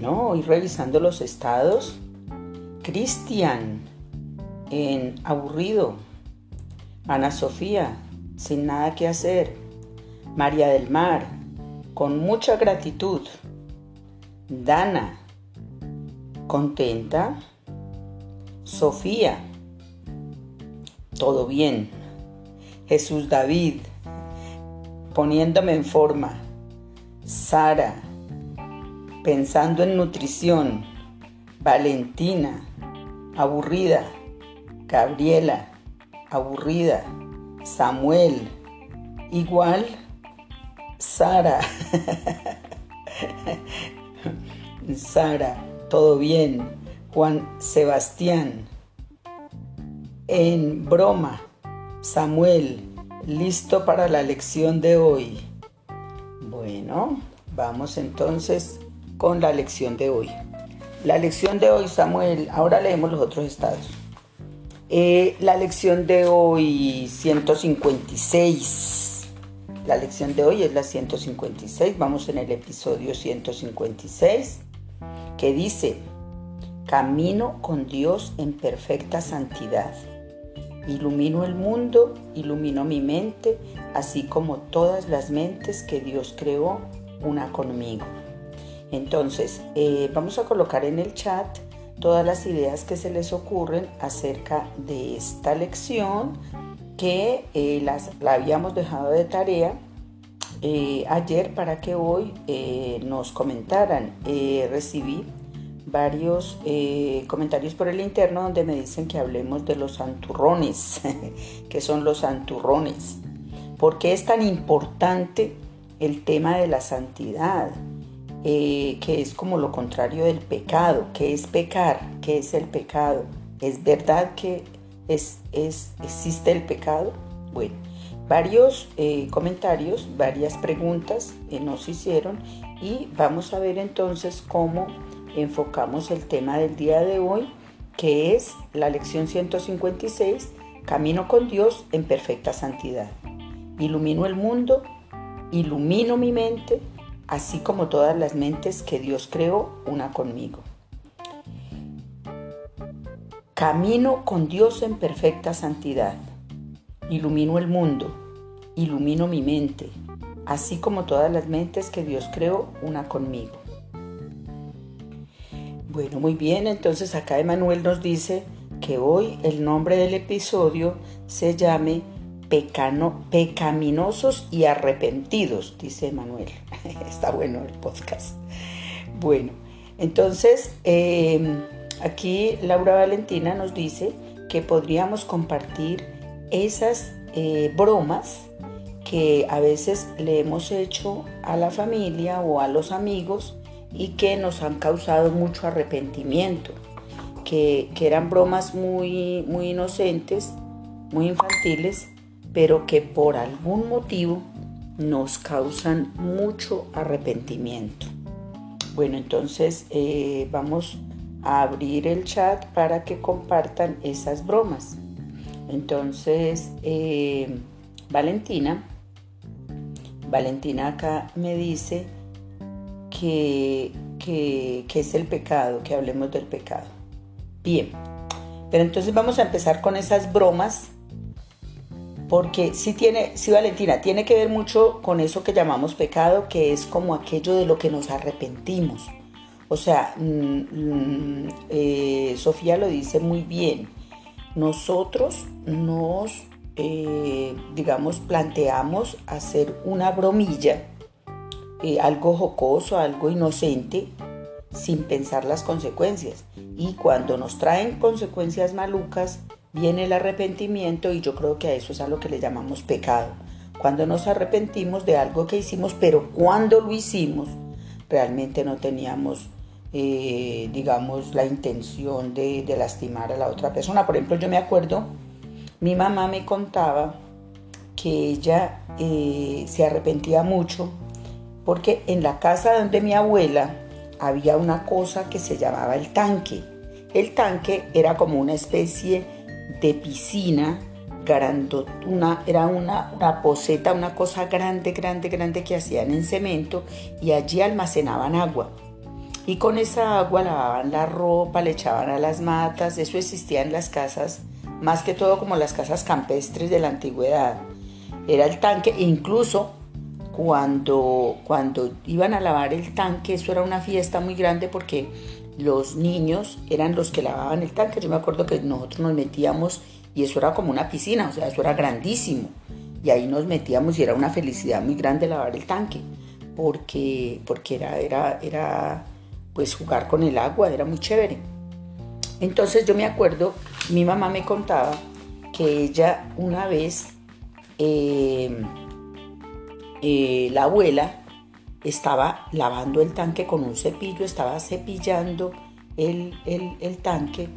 Bueno, hoy revisando los estados, Cristian en aburrido, Ana Sofía sin nada que hacer, María del Mar con mucha gratitud, Dana contenta, Sofía todo bien, Jesús David poniéndome en forma, Sara pensando en nutrición, Valentina, aburrida, Gabriela, aburrida, Samuel, igual, Sara, Sara, todo bien, Juan Sebastián, en broma, Samuel, listo para la lección de hoy. Bueno, vamos entonces con la lección de hoy. La lección de hoy, Samuel, ahora leemos los otros estados. Eh, la lección de hoy, 156. La lección de hoy es la 156. Vamos en el episodio 156, que dice, Camino con Dios en perfecta santidad. Ilumino el mundo, ilumino mi mente, así como todas las mentes que Dios creó, una conmigo. Entonces, eh, vamos a colocar en el chat todas las ideas que se les ocurren acerca de esta lección que eh, las, la habíamos dejado de tarea eh, ayer para que hoy nos comentaran. recibí varios comentarios por el interno donde me dicen que hablemos de los santurrones, que son los santurrones. ¿Por qué es tan importante el tema de la santidad? Eh, que es como lo contrario del pecado. ¿Qué es pecar? ¿Qué es el pecado? ¿Es verdad que es, existe el pecado? Bueno, varios eh, comentarios, varias preguntas eh, nos hicieron y vamos a ver entonces cómo enfocamos el tema del día de hoy, que es la lección 156, Camino con Dios en perfecta santidad. Ilumino el mundo, ilumino mi mente, así como todas las mentes que Dios creó, una conmigo. Camino con Dios en perfecta santidad. Ilumino el mundo, ilumino mi mente, así como todas las mentes que Dios creó, una conmigo. Bueno, muy bien, entonces acá Emanuel nos dice que hoy el nombre del episodio se llame pecano, pecaminosos y arrepentidos, dice Manuel. Está bueno el podcast. Bueno, entonces em, aquí Laura Valentina nos dice que podríamos compartir esas eh, bromas que a veces le hemos hecho a la familia o a los amigos y que nos han causado mucho arrepentimiento, que, que eran bromas muy, muy inocentes, muy infantiles, pero que por algún motivo nos causan mucho arrepentimiento. Bueno, entonces eh, vamos a abrir el chat para que compartan esas bromas. Entonces, eh, Valentina, Valentina acá me dice que, que, que es el pecado, que hablemos del pecado. Bien, pero entonces vamos a empezar con esas bromas porque sí tiene, sí Valentina, tiene que ver mucho con eso que llamamos pecado, que es como aquello de lo que nos arrepentimos. O sea, mm, mm, eh, Sofía lo dice muy bien. Nosotros nos, eh, digamos, planteamos hacer una bromilla, eh, algo jocoso, algo inocente, sin pensar las consecuencias. Y cuando nos traen consecuencias malucas, viene el arrepentimiento y yo creo que a eso es a lo que le llamamos pecado. Cuando nos arrepentimos de algo que hicimos, pero cuando lo hicimos, realmente no teníamos, eh, digamos, la intención de, lastimar a la otra persona. Por ejemplo, yo me acuerdo, mi mamá me contaba que ella eh, se arrepentía mucho porque en la casa donde mi abuela había una cosa que se llamaba el tanque. El tanque era como una especie de piscina una era una, una poseta, una cosa grande, grande, grande que hacían en cemento y allí almacenaban agua. Y con esa agua lavaban la ropa, le echaban a las matas, eso existía en las casas, más que todo como las casas campestres de la antigüedad. Era el tanque, incluso cuando, cuando iban a lavar el tanque, eso era una fiesta muy grande porque los niños eran los que lavaban el tanque. Yo me acuerdo que nosotros nos metíamos y eso era como una piscina, o sea, eso era grandísimo. Y ahí nos metíamos y era una felicidad muy grande lavar el tanque, porque, porque era, era, era pues jugar con el agua, era muy chévere. Entonces yo me acuerdo, mi mamá me contaba que ella una vez, eh, eh, la abuela estaba lavando el tanque con un cepillo, estaba cepillando el, tanque.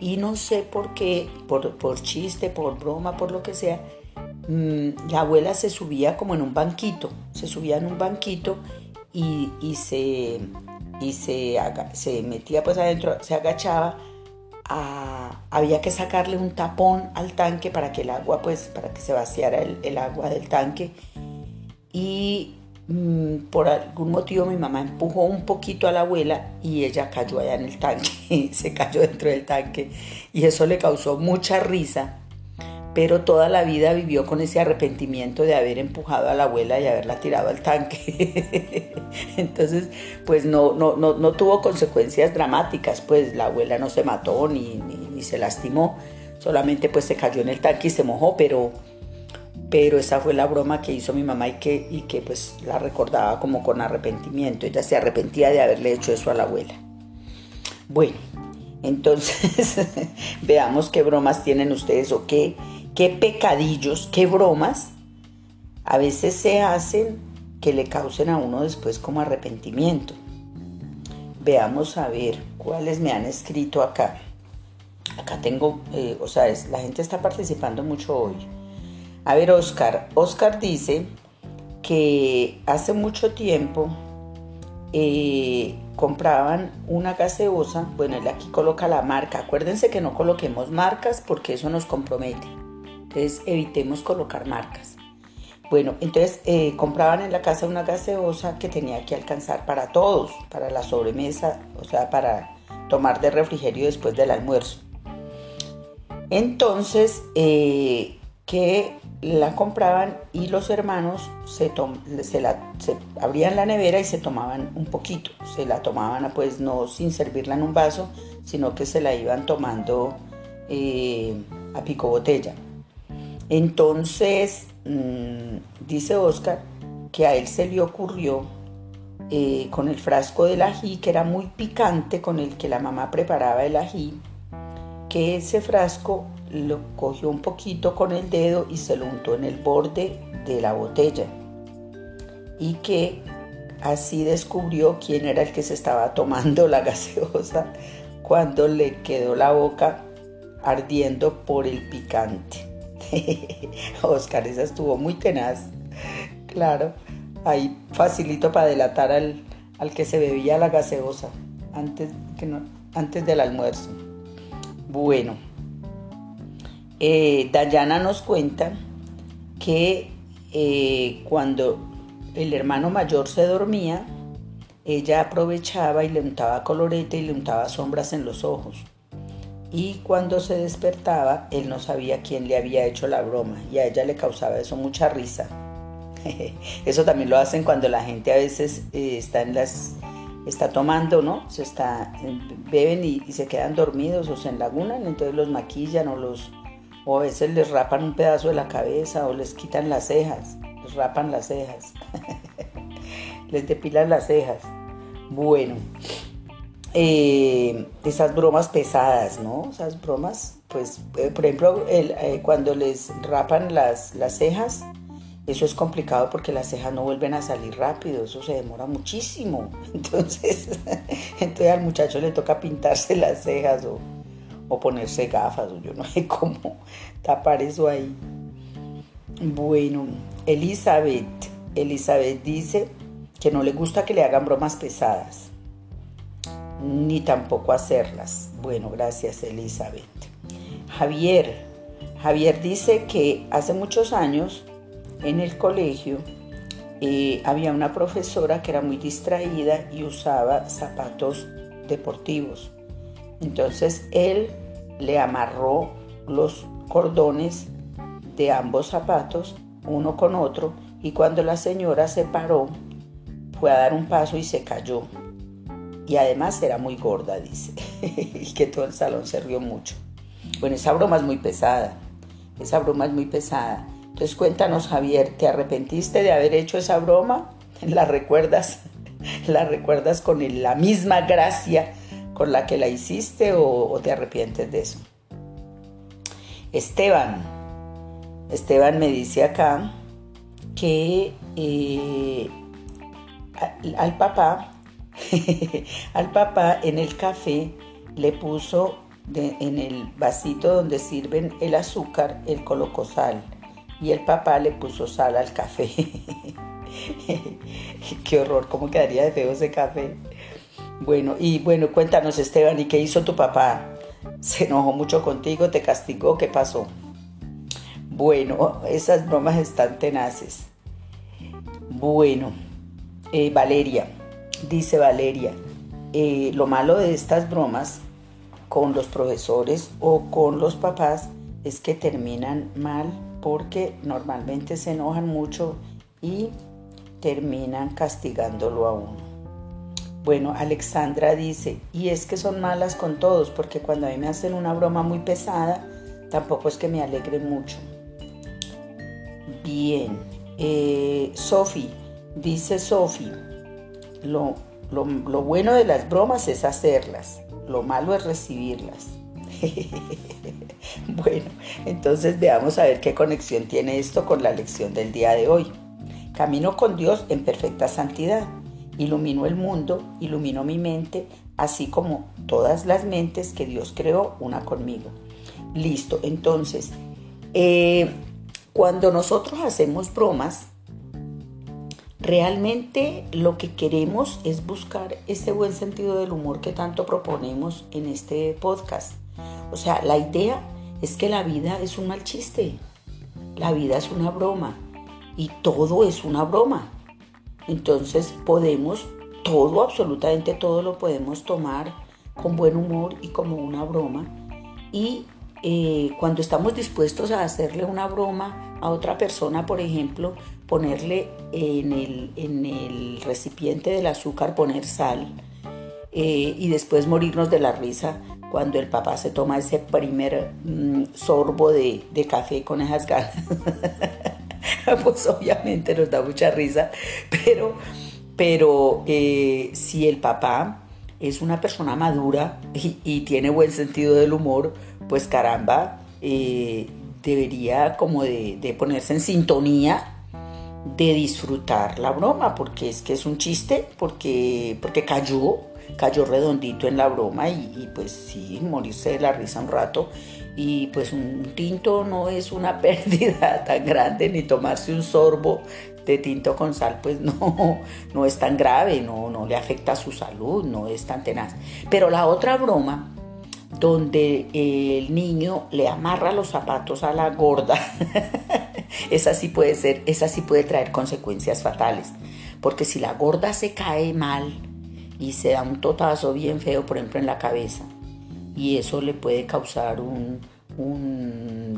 Y no sé por qué, por, por, chiste, por broma, por lo que sea, mm, la abuela se subía como en un banquito, se subía en un banquito y, y se, y se, se metía pues adentro, se agachaba, había que sacarle un tapón al tanque para que el agua pues, para que se vaciara el, agua del tanque. Y por algún motivo mi mamá empujó un poquito a la abuela y ella cayó allá en el tanque, se cayó dentro del tanque y eso le causó mucha risa pero toda la vida vivió con ese arrepentimiento de haber empujado a la abuela y haberla tirado al tanque. Entonces, pues no, no, no, tuvo consecuencias dramáticas, pues la abuela no se mató ni, ni, se lastimó, solamente pues se cayó en el tanque y se mojó, pero, pero esa fue la broma que hizo mi mamá y que, y que pues la recordaba como con arrepentimiento, ella se arrepentía de haberle hecho eso a la abuela. Bueno, entonces veamos qué bromas tienen ustedes o qué qué pecadillos, qué bromas a veces se hacen que le causen a uno después como arrepentimiento. Veamos a ver cuáles me han escrito acá. Acá tengo, eh, o sea, la gente está participando mucho hoy. A ver, Oscar. Oscar dice que hace mucho tiempo eh, compraban una gaseosa. Bueno, él aquí coloca la marca. Acuérdense que no coloquemos marcas porque eso nos compromete. Entonces evitemos colocar marcas. Bueno, entonces eh, compraban en la casa una gaseosa que tenía que alcanzar para todos, para la sobremesa, o sea, para tomar de refrigerio después del almuerzo. Entonces, eh, que la compraban y los hermanos se, se, la, abrían la nevera y se tomaban un poquito. Se la tomaban, pues no sin servirla en un vaso, sino que se la iban tomando eh, a pico botella. Entonces, mm, dice Oscar que a él se le ocurrió eh, con el frasco del ají, que era muy picante, con el que la mamá preparaba el ají, que ese frasco lo cogió un poquito con el dedo y se lo untó en el borde de la botella. Y que así descubrió quién era el que se estaba tomando la gaseosa cuando le quedó la boca ardiendo por el picante. Oscar, esa estuvo muy tenaz. Claro, ahí facilito para delatar al, que se bebía la gaseosa antes, que antes del almuerzo. Bueno, eh, Dayana nos cuenta que eh, cuando el hermano mayor se dormía, ella aprovechaba y le untaba colorete y le untaba sombras en los ojos y cuando se despertaba él no sabía quién le había hecho la broma y a ella le causaba eso mucha risa. Eso también lo hacen cuando la gente a veces eh, está en las está tomando, ¿no? Se está beben y, se quedan dormidos o se enlagunan, entonces los maquillan o los o a veces les rapan un pedazo de la cabeza o les quitan las cejas, les rapan las cejas. les depilan las cejas. Bueno, eh, esas bromas pesadas, ¿no? Esas bromas, pues, eh, por ejemplo, eh, cuando les rapan las, las cejas, eso es complicado porque las cejas no vuelven a salir rápido, eso se demora muchísimo. Entonces, entonces al muchacho le toca pintarse las cejas o, o ponerse gafas, o yo no sé cómo tapar eso ahí. Bueno, Elizabeth, Elizabeth dice que no le gusta que le hagan bromas pesadas ni tampoco hacerlas. Bueno, gracias Elizabeth. Javier, Javier dice que hace muchos años en el colegio eh, había una profesora que era muy distraída y usaba zapatos deportivos. Entonces él le amarró los cordones de ambos zapatos, uno con otro, y cuando la señora se paró, fue a dar un paso y se cayó. Y además era muy gorda, dice, y que todo el salón se rió mucho. Bueno, esa broma es muy pesada, esa broma es muy pesada. Entonces cuéntanos, Javier, ¿te arrepentiste de haber hecho esa broma? ¿La recuerdas? ¿La recuerdas con la misma gracia con la que la hiciste o, te arrepientes de eso? Esteban, Esteban me dice acá que eh, al papá, al papá en el café le puso en el vasito donde sirven el azúcar, él colocó sal y el papá le puso sal al café. qué horror, cómo quedaría de feo ese café. Bueno, y bueno, cuéntanos Esteban, ¿y qué hizo tu papá? ¿Se enojó mucho contigo? ¿Te castigó? ¿Qué pasó? Bueno, esas bromas están tenaces. Bueno, eh, Valeria, dice Valeria, eh, lo malo de estas bromas con los profesores o con los papás es que terminan mal porque normalmente se enojan mucho y terminan castigándolo a uno. Bueno, Alexandra dice, y es que son malas con todos, porque cuando a mí me hacen una broma muy pesada, tampoco es que me alegre mucho. Bien, eh, Sofi, dice Sofi, lo, lo, lo bueno de las bromas es hacerlas, lo malo es recibirlas. bueno, entonces veamos a ver qué conexión tiene esto con la lección del día de hoy. Camino con Dios en perfecta santidad. Ilumino el mundo, ilumino mi mente, así como todas las mentes que Dios creó, una conmigo. Listo, entonces, eh, cuando nosotros hacemos bromas, realmente lo que queremos es buscar ese buen sentido del humor que tanto proponemos en este podcast. O sea, la idea es que la vida es un mal chiste, la vida es una broma y todo es una broma. Entonces podemos, todo, absolutamente todo lo podemos tomar con buen humor y como una broma. Y eh, cuando estamos dispuestos a hacerle una broma a otra persona, por ejemplo, ponerle en el, en el recipiente del azúcar, poner sal eh, y después morirnos de la risa cuando el papá se toma ese primer mm, sorbo de, café con esas ganas. pues obviamente nos da mucha risa, pero, pero eh, si el papá es una persona madura y, tiene buen sentido del humor, pues caramba, eh, debería como de, ponerse en sintonía de disfrutar la broma, porque es que es un chiste, porque, porque cayó, cayó redondito en la broma y, pues sí, morirse de la risa un rato. Y pues un tinto no es una pérdida tan grande, ni tomarse un sorbo de tinto con sal, pues no, no es tan grave, no, no le afecta a su salud, no es tan tenaz. Pero la otra broma, donde el niño le amarra los zapatos a la gorda, esa sí puede ser, esa sí puede traer consecuencias fatales. Porque si la gorda se cae mal, y se da un totazo bien feo, por ejemplo, en la cabeza. Y eso le puede causar un,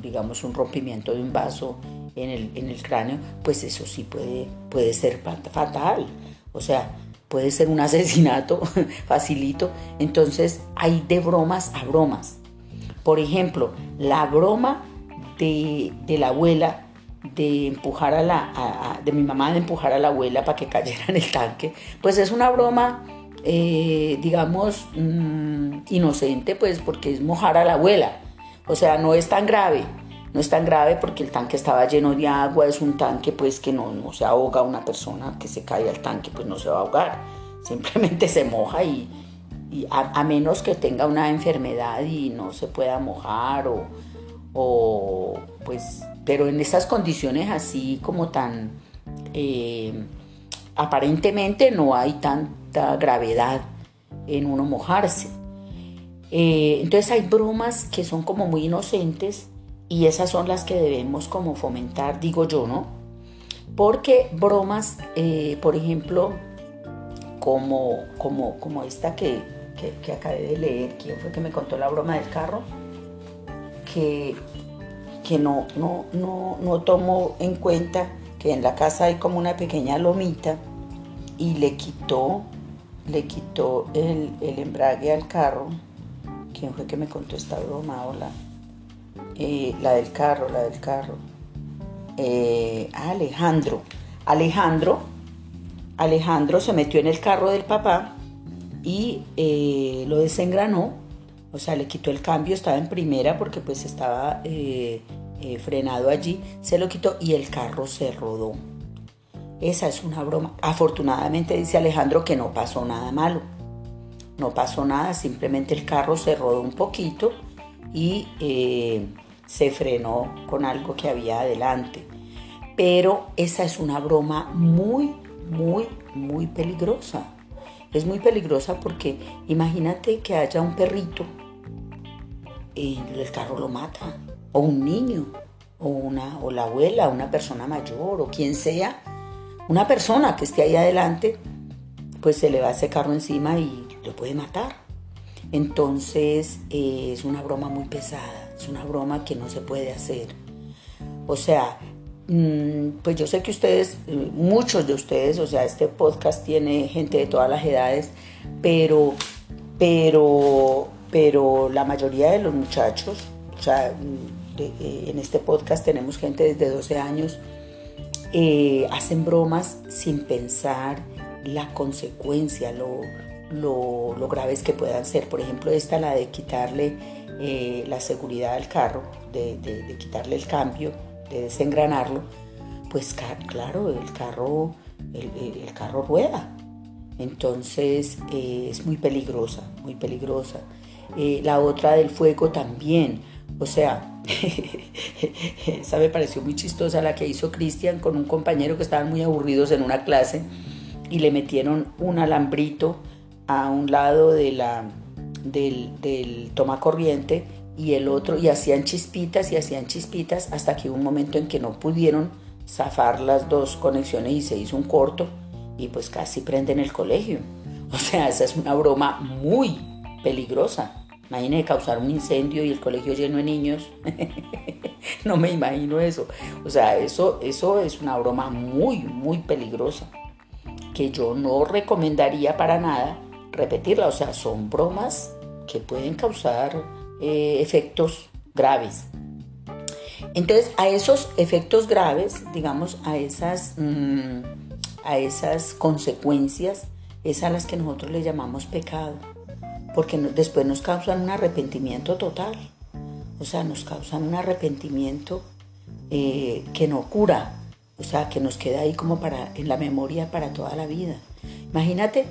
digamos, un rompimiento de un vaso en el, cráneo, pues eso sí puede, puede ser fatal. O sea, puede ser un asesinato facilito. Entonces hay de bromas a bromas. Por ejemplo, la broma de, la abuela de empujar a la, de mi mamá de empujar a la abuela para que cayera en el tanque, pues es una broma eh, digamos, mm, inocente, pues porque es mojar a la abuela. O sea, no es tan grave, no es tan grave porque el tanque estaba lleno de agua, es un tanque pues que no, se ahoga una persona que se cae al tanque, pues no se va a ahogar, simplemente se moja y, a, menos que tenga una enfermedad y no se pueda mojar o, pues, pero en esas condiciones así como tan... Eh, aparentemente no hay gravedad en uno mojarse. Eh, entonces hay bromas que son como muy inocentes y esas son las que debemos como fomentar, digo yo, ¿no? Porque bromas, eh, por ejemplo, como, como, como esta que, que, acabé de leer, ¿quién fue que me contó la broma del carro? Que, que no, no, no, no tomó en cuenta que en la casa hay como una pequeña lomita y le quitó, le quitó el, embrague al carro. ¿Quién fue que me contó esta broma? Hola. Eh, la del carro, la del carro. Eh, Alejandro. Alejandro, Alejandro se metió en el carro del papá y eh, lo desengranó, o sea, le quitó el cambio, estaba en primera porque pues estaba frenado allí, se lo quitó y el carro se rodó. Esa es una broma. Afortunadamente dice Alejandro que no pasó nada malo. No pasó nada, simplemente el carro se rodó un poquito y eh, se frenó con algo que había adelante. Pero esa es una broma muy, muy, muy peligrosa. Es muy peligrosa porque imagínate que haya un perrito y el carro lo mata, o un niño, o, una, o la abuela, una persona mayor, o quien sea, una persona que esté ahí adelante, pues se le va ese carro encima y lo puede matar. Entonces eh, es una broma muy pesada, es una broma que no se puede hacer. O sea, mm, pues yo sé que ustedes, muchos de ustedes, o sea, este podcast tiene gente de todas las edades, pero, pero, pero la mayoría de los muchachos, o sea, eh, en este podcast tenemos gente desde 12 años, eh, hacen bromas sin pensar la consecuencia, lo, lo, graves que puedan ser. Por ejemplo, esta, la de quitarle eh, la seguridad al carro, de, quitarle el cambio, de desengranarlo, pues claro, el carro, el, carro rueda. Entonces eh, es muy peligrosa, muy peligrosa. la otra del fuego también. O sea, esa me pareció muy chistosa la que hizo Cristian con un compañero que estaban muy aburridos en una clase y le metieron un alambrito a un lado de la, del, del toma corriente y el otro y hacían chispitas y hacían chispitas hasta que hubo un momento en que no pudieron zafar las dos conexiones y se hizo un corto y pues casi prenden el colegio. O sea, esa es una broma muy peligrosa. Imagine causar un incendio y el colegio lleno de niños. no me imagino eso. O sea, eso, eso es una broma muy, muy peligrosa que yo no recomendaría para nada repetirla. O sea, son bromas que pueden causar eh, efectos graves. Entonces, a esos efectos graves, digamos, a esas, mm, a esas consecuencias, es a las que nosotros le llamamos pecado porque después nos causan un arrepentimiento total. O sea, nos causan un arrepentimiento eh, que no cura, o sea, que nos queda ahí como para, en la memoria para toda la vida. Imagínate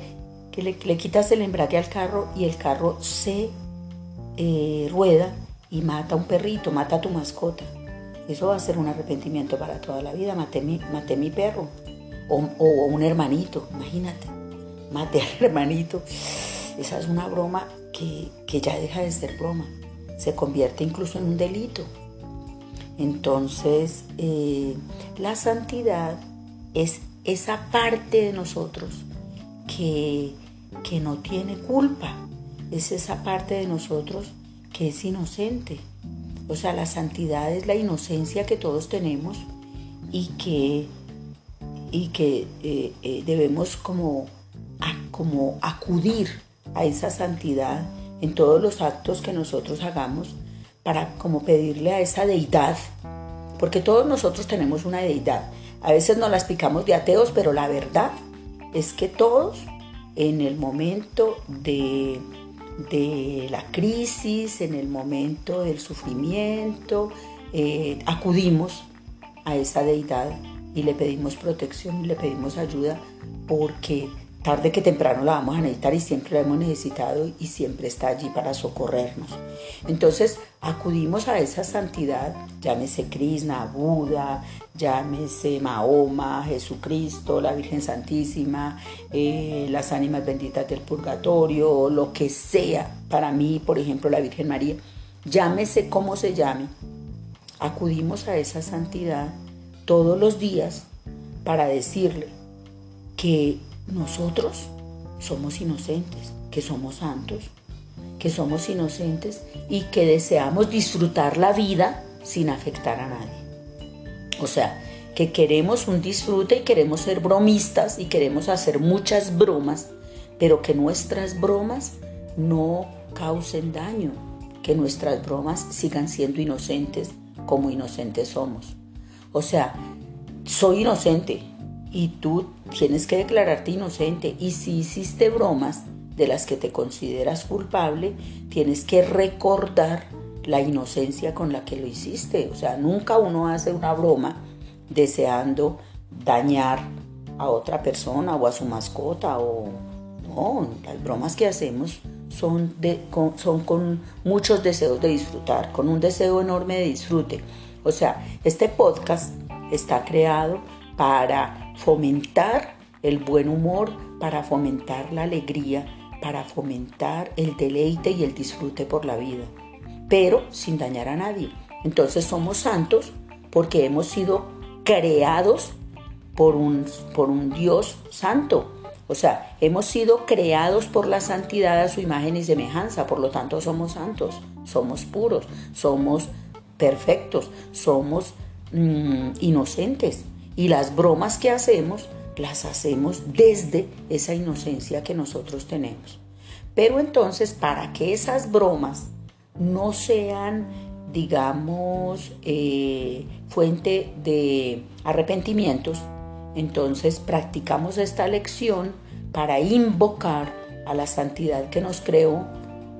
que le, quitas el embrague al carro y el carro se eh, rueda y mata a un perrito, mata a tu mascota. Eso va a ser un arrepentimiento para toda la vida. Maté mi, perro o, o un hermanito, imagínate. Maté al hermanito esa es una broma que, ya deja de ser broma, se convierte incluso en un delito. Entonces, eh, la santidad es esa parte de nosotros que, que no tiene culpa, es esa parte de nosotros que es inocente. O sea, la santidad es la inocencia que todos tenemos y que, y que eh, eh, debemos como, como acudir a esa santidad en todos los actos que nosotros hagamos para como pedirle a esa deidad, porque todos nosotros tenemos una deidad. A veces nos las picamos de ateos, pero la verdad es que todos en el momento de, de la crisis, en el momento del sufrimiento, eh, acudimos a esa deidad y le pedimos protección y le pedimos ayuda porque tarde que temprano la vamos a necesitar y siempre la hemos necesitado y siempre está allí para socorrernos. Entonces acudimos a esa santidad, llámese Krishna, Buda, llámese Mahoma, Jesucristo, la Virgen Santísima, eh, las ánimas benditas del purgatorio, lo que sea, para mí, por ejemplo, la Virgen María, llámese como se llame, acudimos a esa santidad todos los días para decirle que nosotros somos inocentes, que somos santos, que somos inocentes y que deseamos disfrutar la vida sin afectar a nadie. O sea, que queremos un disfrute y queremos ser bromistas y queremos hacer muchas bromas, pero que nuestras bromas no causen daño, que nuestras bromas sigan siendo inocentes como inocentes somos. O sea, soy inocente y tú tienes que declararte inocente y si hiciste bromas de las que te consideras culpable, tienes que recordar la inocencia con la que lo hiciste. O sea, nunca uno hace una broma deseando dañar a otra persona o a su mascota o no, las bromas que hacemos son, de, con, son con muchos deseos de disfrutar, con un deseo enorme de disfrute. O sea, este podcast está creado para fomentar el buen humor, para fomentar la alegría, para fomentar el deleite y el disfrute por la vida, pero sin dañar a nadie. Entonces somos santos porque hemos sido creados por un, por un Dios santo. O sea, hemos sido creados por la santidad a su imagen y semejanza, por lo tanto somos santos, somos puros, somos perfectos, somos mm, inocentes. Y las bromas que hacemos, las hacemos desde esa inocencia que nosotros tenemos. Pero entonces, para que esas bromas no sean digamos, eh, fuente de arrepentimientos, entonces practicamos esta lección para invocar a la santidad que nos creó,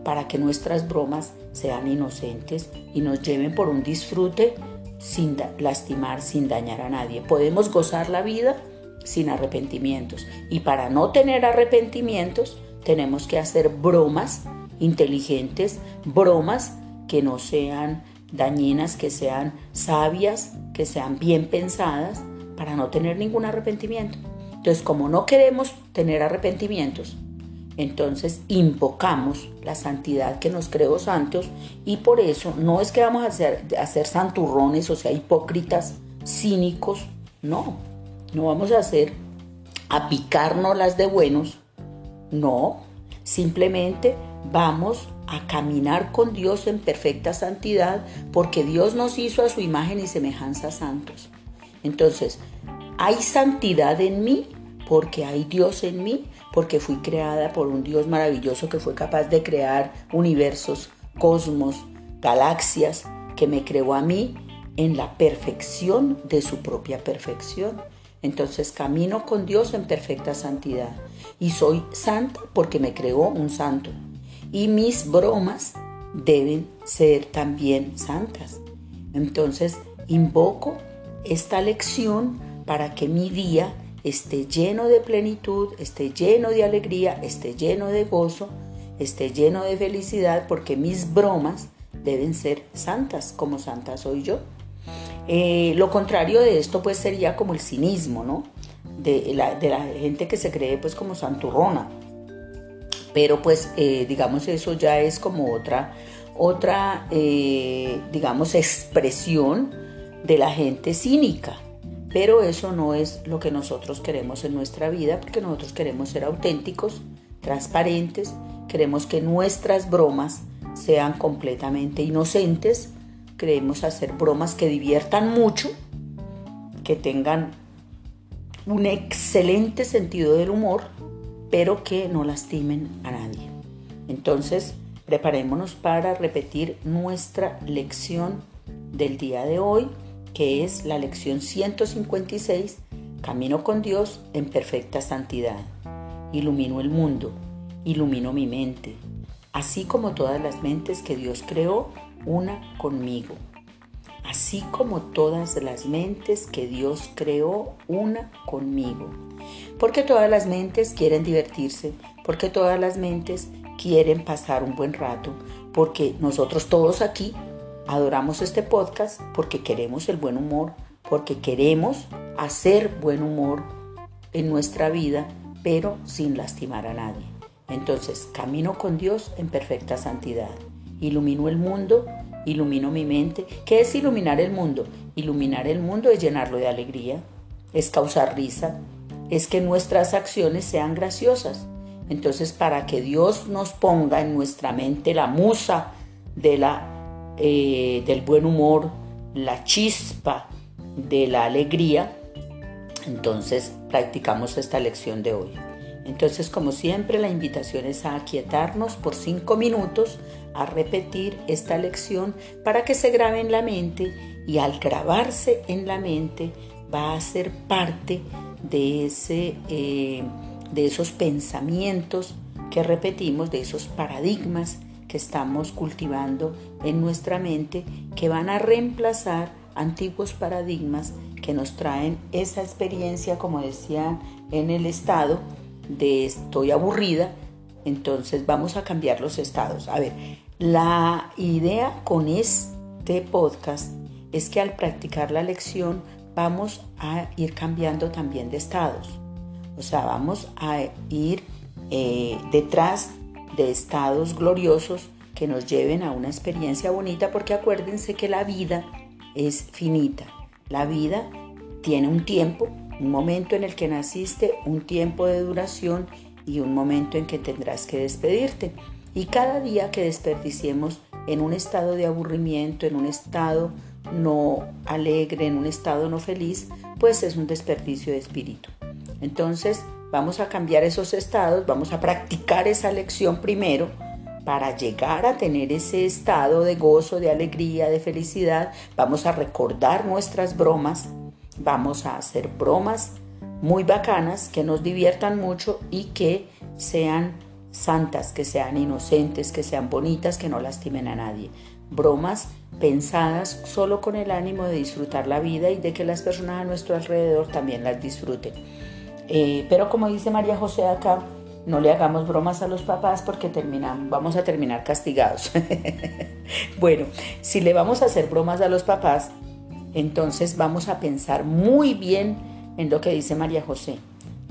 para que nuestras bromas sean inocentes y nos lleven por un disfrute sin lastimar, sin dañar a nadie. Podemos gozar la vida sin arrepentimientos y para no tener arrepentimientos tenemos que hacer bromas inteligentes, bromas que no sean dañinas, que sean sabias, que sean bien pensadas, para no tener ningún arrepentimiento. Entonces, como no queremos tener arrepentimientos, entonces invocamos la santidad que nos creó santos y por eso no es que vamos a ser, santurrones, o sea, hipócritas, cínicos, no, no vamos a hacer a picarnos las de buenos, no, simplemente vamos a caminar con Dios en perfecta santidad porque Dios nos hizo a su imagen y semejanza santos. Entonces, hay santidad en mí porque hay Dios en mí, porque fui creada por un Dios maravilloso que fue capaz de crear universos, cosmos, galaxias, que me creó a mí en la perfección de su propia perfección. Entonces camino con Dios en perfecta santidad y soy santa porque me creó un santo y mis bromas deben ser también santas. Entonces invoco esta lección para que mi día esté lleno de plenitud, esté lleno de alegría, esté lleno de gozo, esté lleno de felicidad, porque mis bromas deben ser santas, como santa soy yo. Eh, lo contrario de esto pues sería como el cinismo, ¿no? De la, gente que se cree pues como santurrona pero pues eh, digamos eso ya es como otra, otra eh, digamos, expresión de la gente cínica. Pero eso no es lo que nosotros queremos en nuestra vida, porque nosotros queremos ser auténticos, transparentes, queremos que nuestras bromas sean completamente inocentes, queremos hacer bromas que diviertan mucho, que tengan un excelente sentido del humor pero que no lastimen a nadie. Entonces, preparémonos para repetir nuestra lección del día de hoy, que es la lección 156, Camino con Dios en perfecta santidad. Ilumino el mundo, ilumino mi mente, así como todas las mentes que Dios creó, una conmigo. Así como todas las mentes que Dios creó, una conmigo porque todas las mentes quieren divertirse, porque todas las mentes quieren pasar un buen rato, porque nosotros todos aquí adoramos este podcast porque queremos el buen humor, porque queremos hacer buen humor en nuestra vida, pero sin lastimar a nadie. Entonces, camino con Dios en perfecta santidad. Ilumino el mundo, ilumino mi mente. ¿Qué es iluminar el mundo? Iluminar el mundo es llenarlo de alegría, es causar risa, es que nuestras acciones sean graciosas. Entonces, para que Dios nos ponga en nuestra mente la musa de la, eh, del buen humor, la chispa de la alegría, entonces practicamos esta lección de hoy. Entonces, como siempre, la invitación es a aquietarnos por cinco minutos, a repetir esta lección para que se grabe en la mente y al grabarse en la mente va a ser parte de, ese, eh, de esos pensamientos que repetimos, de esos paradigmas que estamos cultivando en nuestra mente que van a reemplazar antiguos paradigmas que nos traen esa experiencia, como decían en el estado, de estoy aburrida, entonces vamos a cambiar los estados. A ver, la idea con este podcast es que al practicar la lección vamos a ir cambiando también de estados. O sea, vamos a ir eh, detrás de estados gloriosos que nos lleven a una experiencia bonita, porque acuérdense que la vida es finita. La vida tiene un tiempo, un momento en el que naciste, un tiempo de duración y un momento en que tendrás que despedirte. Y cada día que desperdiciemos en un estado de aburrimiento, en un estado no alegre, en un estado no feliz, pues es un desperdicio de espíritu. Entonces vamos a cambiar esos estados, vamos a practicar esa lección primero para llegar a tener ese estado de gozo, de alegría, de felicidad. Vamos a recordar nuestras bromas, vamos a hacer bromas muy bacanas que nos diviertan mucho y que sean santas, que sean inocentes, que sean bonitas, que no lastimen a nadie. Bromas pensadas solo con el ánimo de disfrutar la vida y de que las personas a nuestro alrededor también las disfruten. Eh, pero como dice María José acá, no le hagamos bromas a los papás porque terminamos, vamos a terminar castigados. bueno, si le vamos a hacer bromas a los papás, entonces vamos a pensar muy bien en lo que dice María José,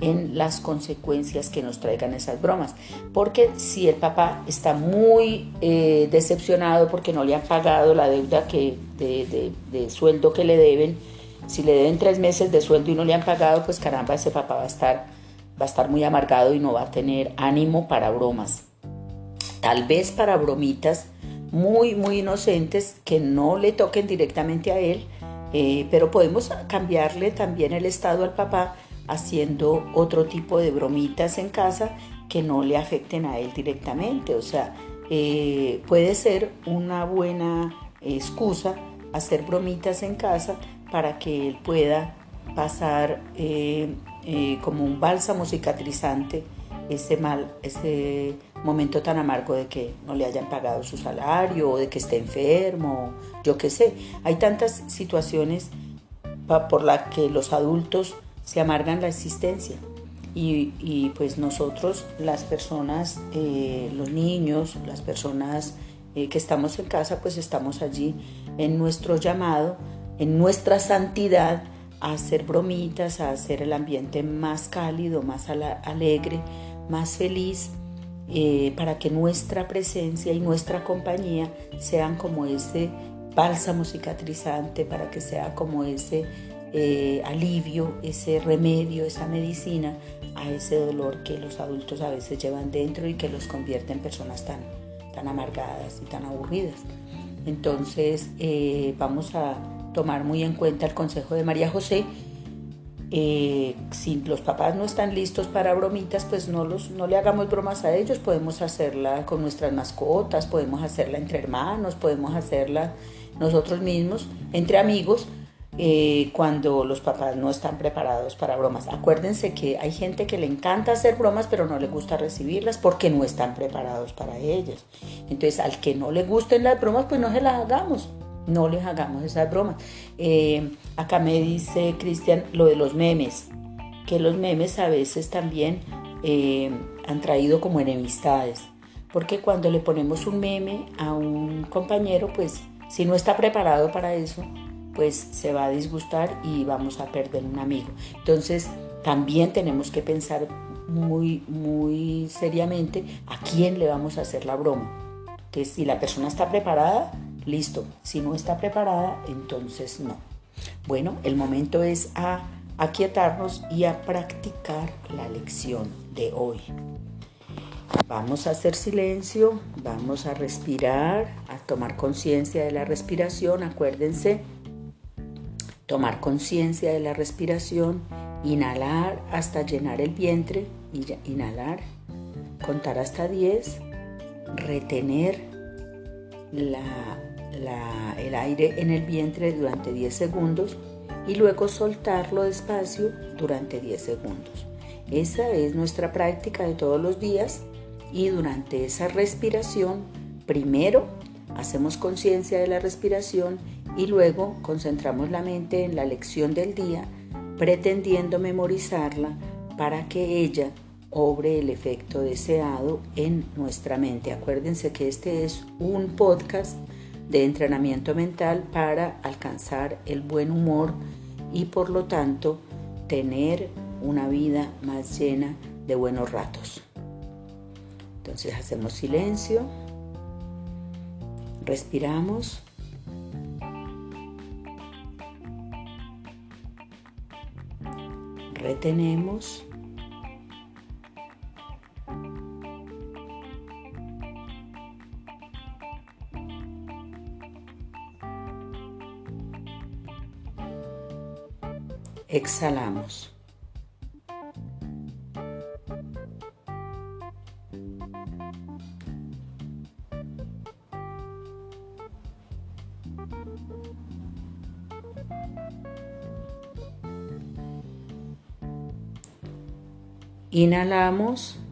en las consecuencias que nos traigan esas bromas. Porque si el papá está muy eh, decepcionado porque no le han pagado la deuda que, de, sueldo que le deben, si le deben tres meses de sueldo y no le han pagado, pues caramba, ese papá va a estar, va a estar muy amargado y no va a tener ánimo para bromas. Tal vez para bromitas muy, muy inocentes que no le toquen directamente a él, eh, pero podemos cambiarle también el estado al papá haciendo otro tipo de bromitas en casa que no le afecten a él directamente. O sea, eh, puede ser una buena excusa hacer bromitas en casa para que él pueda pasar eh, como un bálsamo cicatrizante ese mal, ese momento tan amargo de que no le hayan pagado su salario o de que esté enfermo, yo qué sé. Hay tantas situaciones por las que los adultos se amargan la existencia. Y, pues nosotros, las personas, eh, los niños, las personas eh, que estamos en casa, pues estamos allí en nuestro llamado, en nuestra santidad, hacer bromitas, hacer el ambiente más cálido, más alegre, más feliz eh, para que nuestra presencia y nuestra compañía sean como ese bálsamo cicatrizante, para que sea como ese eh, alivio, ese remedio, esa medicina a ese dolor que los adultos a veces llevan dentro y que los convierte en personas tan, tan amargadas y tan aburridas. Entonces eh, vamos a tomar muy en cuenta el consejo de María José eh, si los papás no están listos para bromitas, pues no, los, no le hagamos bromas a ellos, podemos hacerla con nuestras mascotas, podemos hacerla entre hermanos, podemos hacerla nosotros mismos, entre amigos, eh, cuando los papás no están preparados para bromas. Acuérdense que hay gente que le encanta hacer bromas, pero no le gusta recibirlas porque no están preparados para ellas. Entonces, al que no le gusten las bromas, pues no se las hagamos no les hagamos esas bromas. Eh, acá me dice Cristian lo de los memes, que los memes a veces también eh, han traído como enemistades, porque cuando le ponemos un meme a un compañero, pues si no está preparado para eso, pues se va a disgustar y vamos a perder un amigo. Entonces, también tenemos que pensar muy, muy seriamente a quién le vamos a hacer la broma. Que si la persona está preparada, listo. Si no está preparada, entonces no. Bueno, el momento es a aquietarnos y a practicar la lección de hoy. Vamos a hacer silencio, vamos a respirar, a tomar conciencia de la respiración, acuérdense, tomar conciencia de la respiración, inhalar hasta llenar el vientre, inhalar, contar hasta 10, retener el aire en el vientre durante 10 segundos y luego soltarlo despacio durante 10 segundos. Esa es nuestra práctica de todos los días y durante esa respiración, primero hacemos conciencia de la respiración y luego concentramos la mente en la lección del día, pretendiendo memorizarla para que ella obre el efecto deseado en nuestra mente. Acuérdense que este es un podcast de entrenamiento mental para alcanzar el buen humor y por lo tanto tener una vida más llena de buenos ratos. Entonces hacemos silencio, respiramos. Retenemos. Exhalamos. Inhalamos.